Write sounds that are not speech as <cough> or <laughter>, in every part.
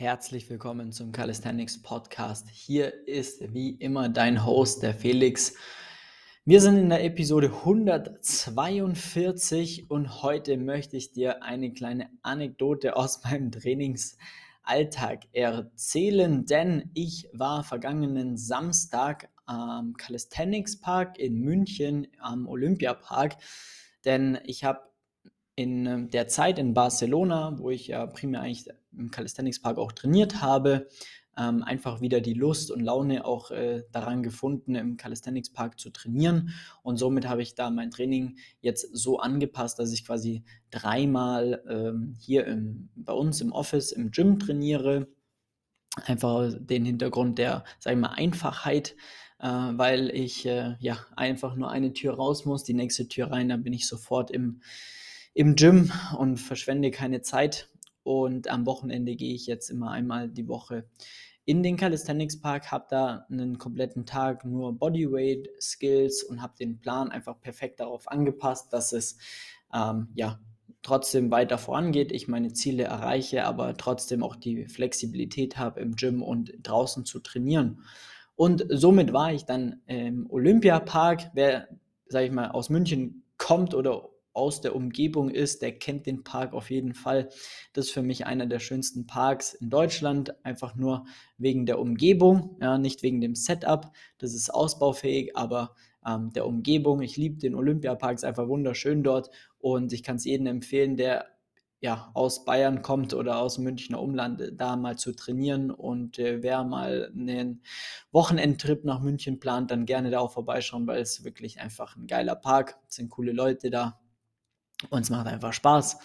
Herzlich willkommen zum Calisthenics Podcast. Hier ist wie immer dein Host, der Felix. Wir sind in der Episode 142 und heute möchte ich dir eine kleine Anekdote aus <laughs> meinem Trainingsalltag erzählen, denn ich war vergangenen Samstag am Calisthenics Park in München am Olympiapark, denn ich habe in ähm, der Zeit in Barcelona, wo ich ja primär eigentlich im Calisthenics Park auch trainiert habe, ähm, einfach wieder die Lust und Laune auch äh, daran gefunden, im Calisthenics Park zu trainieren. Und somit habe ich da mein Training jetzt so angepasst, dass ich quasi dreimal ähm, hier im, bei uns im Office, im Gym trainiere. Einfach den Hintergrund der, sag ich mal, Einfachheit äh, weil ich äh, ja einfach nur eine Tür raus muss, die nächste Tür rein, dann bin ich sofort im, im Gym und verschwende keine Zeit. Und am Wochenende gehe ich jetzt immer einmal die Woche in den Calisthenics Park, habe da einen kompletten Tag nur Bodyweight Skills und habe den Plan einfach perfekt darauf angepasst, dass es ähm, ja trotzdem weiter vorangeht, ich meine Ziele erreiche, aber trotzdem auch die Flexibilität habe im Gym und draußen zu trainieren. Und somit war ich dann im Olympiapark. Wer, sage ich mal, aus München kommt oder aus der Umgebung ist, der kennt den Park auf jeden Fall. Das ist für mich einer der schönsten Parks in Deutschland, einfach nur wegen der Umgebung, ja, nicht wegen dem Setup. Das ist ausbaufähig, aber ähm, der Umgebung. Ich liebe den Olympiapark, ist einfach wunderschön dort und ich kann es jedem empfehlen, der ja, aus Bayern kommt oder aus Münchner Umland, da mal zu trainieren. Und äh, wer mal einen Wochenendtrip nach München plant, dann gerne da auch vorbeischauen, weil es wirklich einfach ein geiler Park. Es sind coole Leute da. Und es macht einfach Spaß.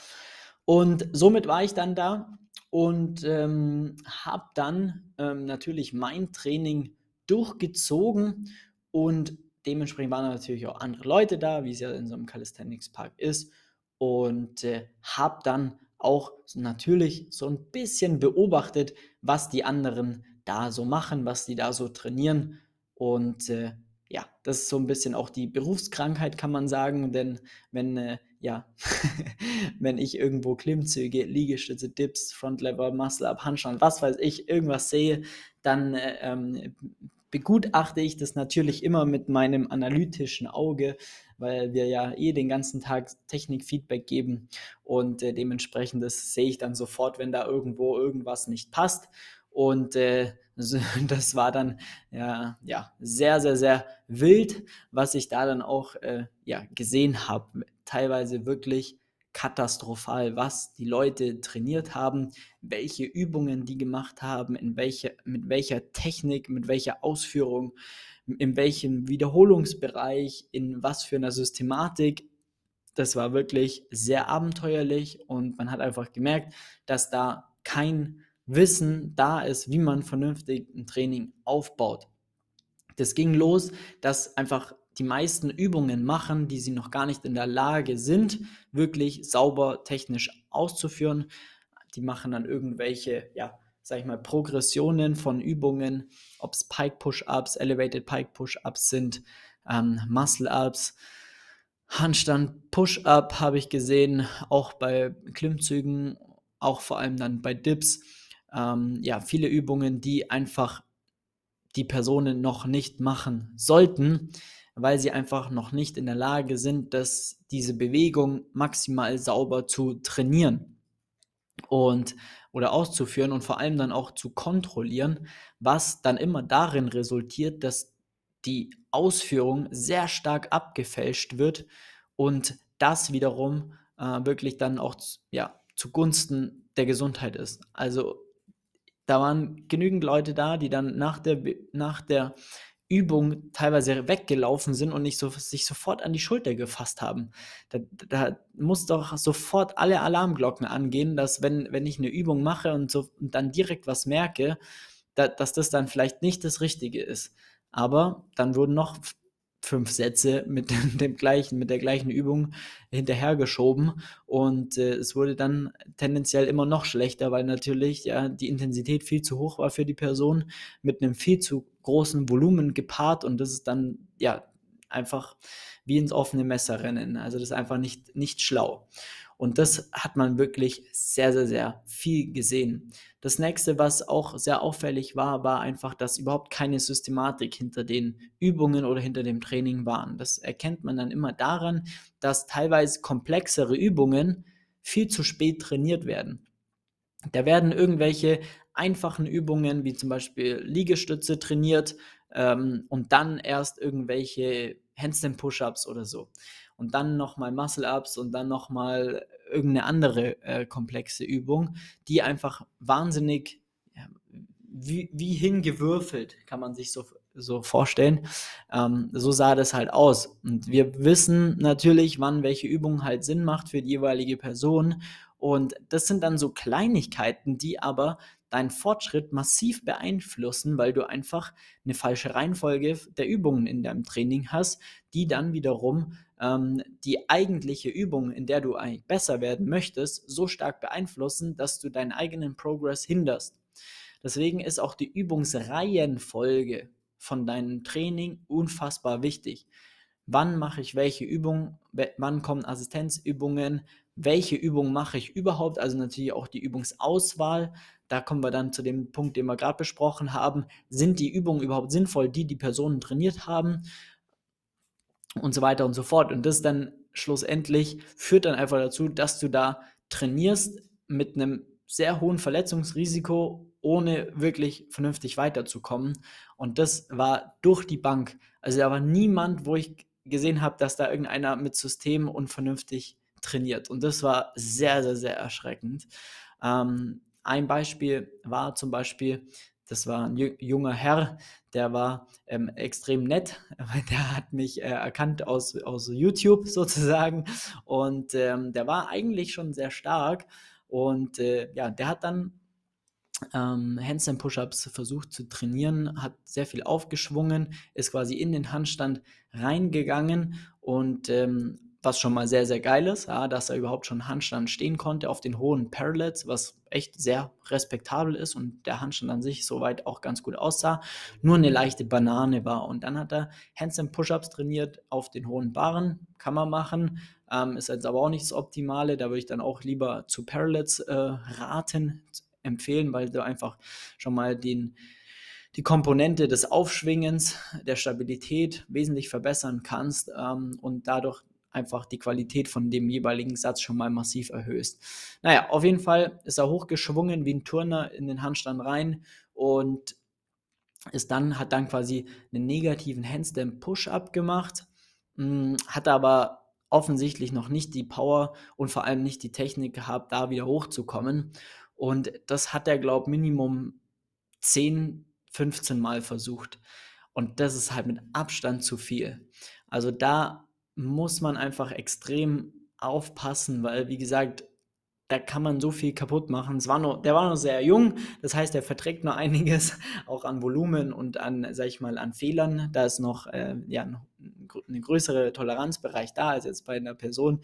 Und somit war ich dann da und ähm, habe dann ähm, natürlich mein Training durchgezogen und dementsprechend waren natürlich auch andere Leute da, wie es ja in so einem Calisthenics Park ist. Und äh, habe dann auch natürlich so ein bisschen beobachtet, was die anderen da so machen, was die da so trainieren. Und äh, ja, das ist so ein bisschen auch die Berufskrankheit, kann man sagen, denn wenn äh, ja, <laughs> wenn ich irgendwo Klimmzüge, Liegestütze, Dips, Frontlever, Muscle-Up, Handstand, was weiß ich, irgendwas sehe, dann äh, ähm, begutachte ich das natürlich immer mit meinem analytischen Auge, weil wir ja eh den ganzen Tag Technik-Feedback geben und äh, dementsprechend das sehe ich dann sofort, wenn da irgendwo irgendwas nicht passt. Und äh, <laughs> das war dann ja, ja sehr, sehr, sehr wild, was ich da dann auch äh, ja, gesehen habe teilweise wirklich katastrophal, was die Leute trainiert haben, welche Übungen die gemacht haben, in welche, mit welcher Technik, mit welcher Ausführung, in welchem Wiederholungsbereich, in was für einer Systematik. Das war wirklich sehr abenteuerlich und man hat einfach gemerkt, dass da kein Wissen da ist, wie man vernünftig ein Training aufbaut. Das ging los, dass einfach die meisten Übungen machen, die sie noch gar nicht in der Lage sind, wirklich sauber technisch auszuführen. Die machen dann irgendwelche, ja, sag ich mal, Progressionen von Übungen, ob es Pike Push-Ups, Elevated Pike Push-Ups sind, ähm, Muscle-Ups, Handstand Push-Up habe ich gesehen, auch bei Klimmzügen, auch vor allem dann bei Dips. Ähm, ja, viele Übungen, die einfach die Personen noch nicht machen sollten, weil sie einfach noch nicht in der Lage sind, dass diese Bewegung maximal sauber zu trainieren und oder auszuführen und vor allem dann auch zu kontrollieren, was dann immer darin resultiert, dass die Ausführung sehr stark abgefälscht wird und das wiederum äh, wirklich dann auch ja, zugunsten der Gesundheit ist. Also da waren genügend Leute da, die dann nach der, nach der Übung teilweise weggelaufen sind und nicht so, sich sofort an die Schulter gefasst haben. Da, da muss doch sofort alle Alarmglocken angehen, dass wenn, wenn ich eine Übung mache und, so, und dann direkt was merke, da, dass das dann vielleicht nicht das Richtige ist. Aber dann wurden noch fünf Sätze mit dem, <laughs> dem, gleichen, mit der gleichen Übung hinterhergeschoben. Und äh, es wurde dann tendenziell immer noch schlechter, weil natürlich ja die Intensität viel zu hoch war für die Person mit einem viel zu großen Volumen gepaart. Und das ist dann ja einfach wie ins offene Messer rennen. Also das ist einfach nicht, nicht schlau. Und das hat man wirklich sehr, sehr, sehr viel gesehen. Das nächste, was auch sehr auffällig war, war einfach, dass überhaupt keine Systematik hinter den Übungen oder hinter dem Training waren. Das erkennt man dann immer daran, dass teilweise komplexere Übungen viel zu spät trainiert werden. Da werden irgendwelche einfachen Übungen wie zum Beispiel Liegestütze trainiert ähm, und dann erst irgendwelche Handstand Push-ups oder so. Und dann nochmal Muscle-Ups und dann nochmal irgendeine andere äh, komplexe Übung, die einfach wahnsinnig ja, wie, wie hingewürfelt, kann man sich so, so vorstellen. Ähm, so sah das halt aus. Und wir wissen natürlich, wann welche Übung halt Sinn macht für die jeweilige Person. Und das sind dann so Kleinigkeiten, die aber deinen Fortschritt massiv beeinflussen, weil du einfach eine falsche Reihenfolge der Übungen in deinem Training hast, die dann wiederum ähm, die eigentliche Übung, in der du eigentlich besser werden möchtest, so stark beeinflussen, dass du deinen eigenen Progress hinderst. Deswegen ist auch die Übungsreihenfolge von deinem Training unfassbar wichtig. Wann mache ich welche Übung? Wann kommen Assistenzübungen? Welche Übung mache ich überhaupt? Also natürlich auch die Übungsauswahl. Da kommen wir dann zu dem Punkt, den wir gerade besprochen haben. Sind die Übungen überhaupt sinnvoll, die die Personen trainiert haben? Und so weiter und so fort. Und das dann schlussendlich führt dann einfach dazu, dass du da trainierst mit einem sehr hohen Verletzungsrisiko, ohne wirklich vernünftig weiterzukommen. Und das war durch die Bank. Also da war niemand, wo ich gesehen habe, dass da irgendeiner mit System und vernünftig trainiert. Und das war sehr, sehr, sehr erschreckend. Ähm, ein Beispiel war zum Beispiel, das war ein junger Herr, der war ähm, extrem nett, <laughs> der hat mich äh, erkannt aus, aus YouTube <laughs> sozusagen und ähm, der war eigentlich schon sehr stark und äh, ja, der hat dann ähm, Handstand Push-Ups versucht zu trainieren, hat sehr viel aufgeschwungen, ist quasi in den Handstand reingegangen und ähm, was schon mal sehr, sehr geil ist, ja, dass er überhaupt schon Handstand stehen konnte auf den hohen Parallels, was echt sehr respektabel ist und der Handstand an sich soweit auch ganz gut aussah, nur eine leichte Banane war. Und dann hat er Handstand Push-Ups trainiert auf den hohen Barren, kann man machen, ähm, ist jetzt aber auch nicht das Optimale, da würde ich dann auch lieber zu Parallels äh, raten, empfehlen, weil du einfach schon mal den die Komponente des Aufschwingens, der Stabilität wesentlich verbessern kannst ähm, und dadurch einfach die Qualität von dem jeweiligen Satz schon mal massiv erhöhst. Naja, auf jeden Fall ist er hochgeschwungen wie ein Turner in den Handstand rein und ist dann, hat dann quasi einen negativen Handstand Push-Up gemacht, hm, hat aber offensichtlich noch nicht die Power und vor allem nicht die Technik gehabt, da wieder hochzukommen. Und das hat er, glaube ich, Minimum 10, 15 Mal versucht. Und das ist halt mit Abstand zu viel. Also da muss man einfach extrem aufpassen, weil, wie gesagt, da kann man so viel kaputt machen. Es war nur, der war noch sehr jung, das heißt, er verträgt noch <laughs> einiges, auch an Volumen und an, sag ich mal, an Fehlern. Da ist noch, äh, ja, noch ein größere Toleranzbereich da als jetzt bei einer Person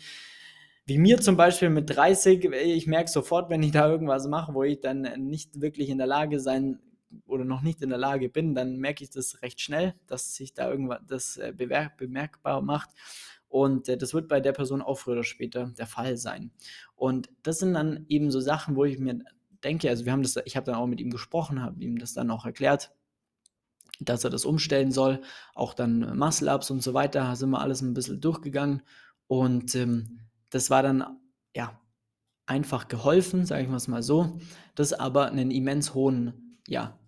wie mir zum Beispiel mit 30. Ich merke sofort, wenn ich da irgendwas mache, wo ich dann nicht wirklich in der Lage sein oder noch nicht in der Lage bin, dann merke ich das recht schnell, dass sich da irgendwas das äh, bemerkbar macht. Und äh, das wird bei der Person auch früher oder später der Fall sein. Und das sind dann eben so Sachen, wo ich mir denke, also wir haben das, ich habe dann auch mit ihm gesprochen, habe ihm das dann auch erklärt, dass er das umstellen soll. Auch dann Muscle-Ups und so weiter, sind wir alles ein bisschen durchgegangen. Und ähm, das war dann, ja, einfach geholfen, sage ich mal so, das aber einen immens hohen, ja,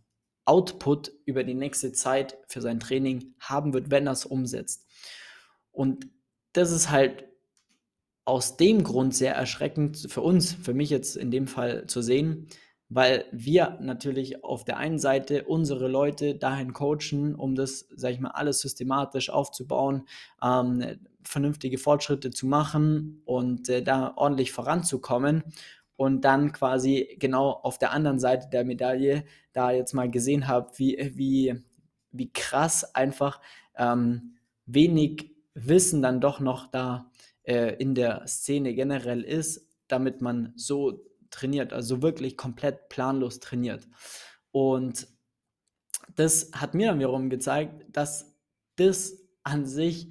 Output über die nächste Zeit für sein Training haben wird, wenn er es umsetzt. Und das ist halt aus dem Grund sehr erschreckend für uns, für mich jetzt in dem Fall zu sehen, weil wir natürlich auf der einen Seite unsere Leute dahin coachen, um das, sag ich mal, alles systematisch aufzubauen, ähm, vernünftige Fortschritte zu machen und äh, da ordentlich voranzukommen und dann quasi genau auf der anderen Seite der Medaille da jetzt mal gesehen habe, wie, wie, wie krass einfach ähm, wenig Wissen dann doch noch da äh, in der Szene generell ist, damit man so trainiert, also wirklich komplett planlos trainiert. Und das hat mir dann wiederum gezeigt, dass das an sich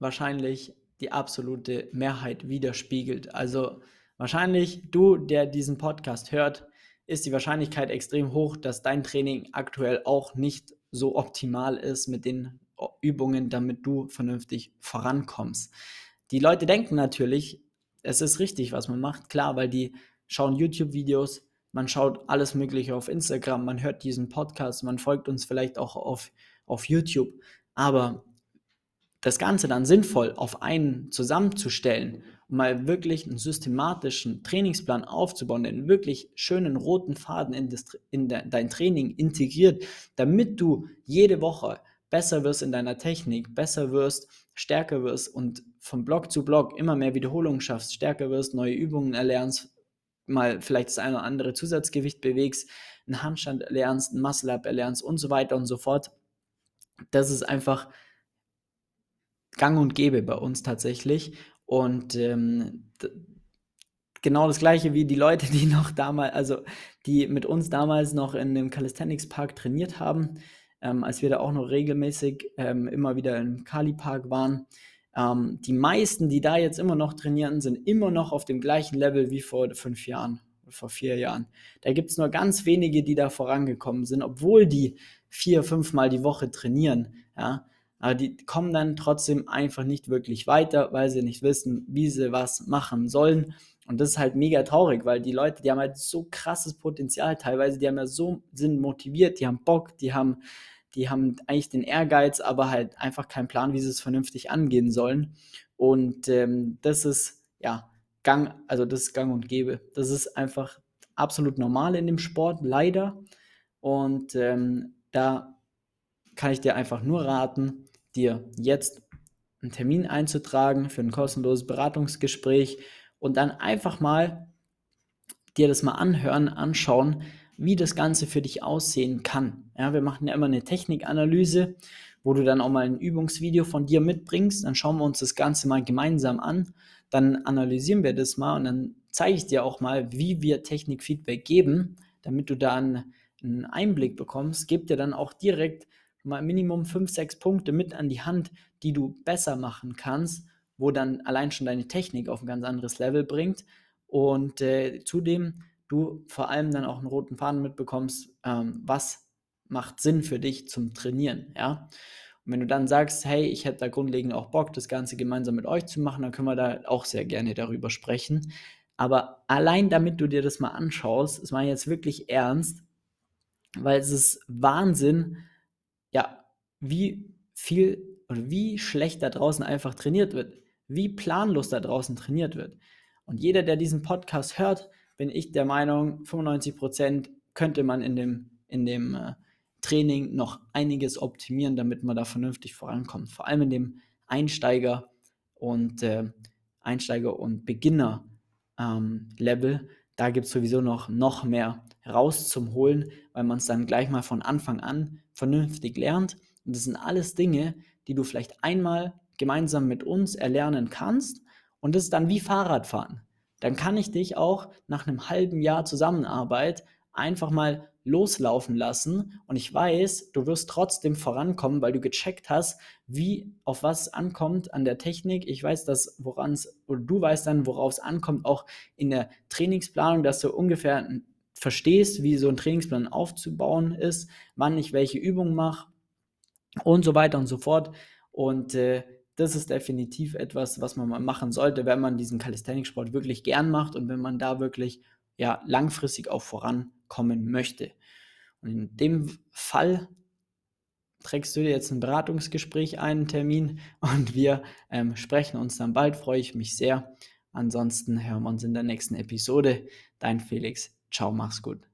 wahrscheinlich die absolute Mehrheit widerspiegelt. Also wahrscheinlich du, der diesen Podcast hört, ist die Wahrscheinlichkeit extrem hoch, dass dein Training aktuell auch nicht so optimal ist mit den Übungen, damit du vernünftig vorankommst. Die Leute denken natürlich, es ist richtig, was man macht, klar, weil die schauen YouTube-Videos, man schaut alles Mögliche auf Instagram, man hört diesen Podcast, man folgt uns vielleicht auch auf, auf YouTube. Aber das Ganze dann sinnvoll auf einen zusammenzustellen mal wirklich einen systematischen Trainingsplan aufzubauen, einen wirklich schönen roten Faden in, das, in de, dein Training integriert, damit du jede Woche besser wirst in deiner Technik, besser wirst, stärker wirst und von Block zu Block immer mehr Wiederholungen schaffst, stärker wirst, neue Übungen erlernst, mal vielleicht das eine oder andere Zusatzgewicht bewegst, einen Handstand erlernst, einen Muscle-Up erlernst und so weiter und so fort. Das ist einfach gang und gäbe bei uns tatsächlich. Und ähm, genau das gleiche wie die Leute, die noch damals, also die mit uns damals noch in dem Calisthenics Park trainiert haben, ähm, als wir da auch noch regelmäßig ähm, immer wieder im Kali Park waren. Ähm, die meisten, die da jetzt immer noch trainieren, sind immer noch auf dem gleichen Level wie vor fünf Jahren, vor vier Jahren. Da gibt es nur ganz wenige, die da vorangekommen sind, obwohl die vier, fünfmal die Woche trainieren. Ja, aber die kommen dann trotzdem einfach nicht wirklich weiter, weil sie nicht wissen, wie sie was machen sollen. Und das ist halt mega traurig, weil die Leute, die haben halt so krasses Potenzial teilweise, die haben ja so, sind motiviert, die haben Bock, die haben die haben eigentlich den Ehrgeiz, aber halt einfach keinen Plan, wie sie es vernünftig angehen sollen. Und ähm, das ist, ja, Gang, also das ist Gang und Gäbe. Das ist einfach absolut normal in dem Sport, leider. Und ähm, da kann ich dir einfach nur raten, dir jetzt einen Termin einzutragen für ein kostenloses Beratungsgespräch und dann einfach mal dir das mal anhören, anschauen, wie das Ganze für dich aussehen kann. Ja, wir machen ja immer eine Technikanalyse, wo du dann auch mal ein Übungsvideo von dir mitbringst. Dann schauen wir uns das Ganze mal gemeinsam an. Dann analysieren wir das mal und dann zeige ich dir auch mal, wie wir Technikfeedback geben, damit du da einen, Einblick bekommst. Gib dir dann auch direkt mal Minimum 5, 6 Punkte mit an die Hand, die du besser machen kannst, wo dann allein schon deine Technik auf ein ganz anderes Level bringt. Und äh, zudem du vor allem dann auch einen roten Faden mitbekommst, ähm, was macht Sinn für dich zum Trainieren, ja. Und wenn du dann sagst, hey, ich hätte da grundlegend auch Bock, das Ganze gemeinsam mit euch zu machen, dann können wir da auch sehr gerne darüber sprechen. Aber allein damit du dir das mal anschaust, ist mal jetzt wirklich ernst, weil es ist Wahnsinn, ja, wie viel oder wie schlecht da draußen einfach trainiert wird, wie planlos da draußen trainiert wird. Und jeder, der diesen Podcast hört, bin ich der Meinung, 95 Prozent könnte man in dem, in dem äh, Training noch einiges optimieren, damit man da vernünftig vorankommt. Vor allem in dem Einsteiger und äh, Einsteiger und Beginner ähm, Level. Da gibt es sowieso noch, noch mehr raus zum Holen, weil man es dann gleich mal von Anfang an vernünftig lernt. Und das sind alles Dinge, die du vielleicht einmal gemeinsam mit uns erlernen kannst. Und das ist dann wie Fahrradfahren dann kann ich dich auch nach einem halben Jahr Zusammenarbeit einfach mal loslaufen lassen und ich weiß, du wirst trotzdem vorankommen, weil du gecheckt hast, wie auf was es ankommt an der Technik. Ich weiß, dass woran es oder du weißt dann, worauf es ankommt, auch in der Trainingsplanung, dass du ungefähr verstehst, wie so ein Trainingsplan aufzubauen ist, wann ich welche Übungen mache und so weiter und so fort. Und äh, das ist definitiv etwas, was man mal machen sollte, wenn man diesen Calisthenics-Sport wirklich gern macht und wenn man da wirklich ja, langfristig auch vorankommen möchte. Und in dem Fall trägst du dir jetzt ein Beratungsgespräch ein, einen Termin <laughs> und wir ähm, sprechen uns dann bald, freue ich mich sehr. Ansonsten hören wir uns in der nächsten Episode. Dein Felix. Ciao, mach's gut.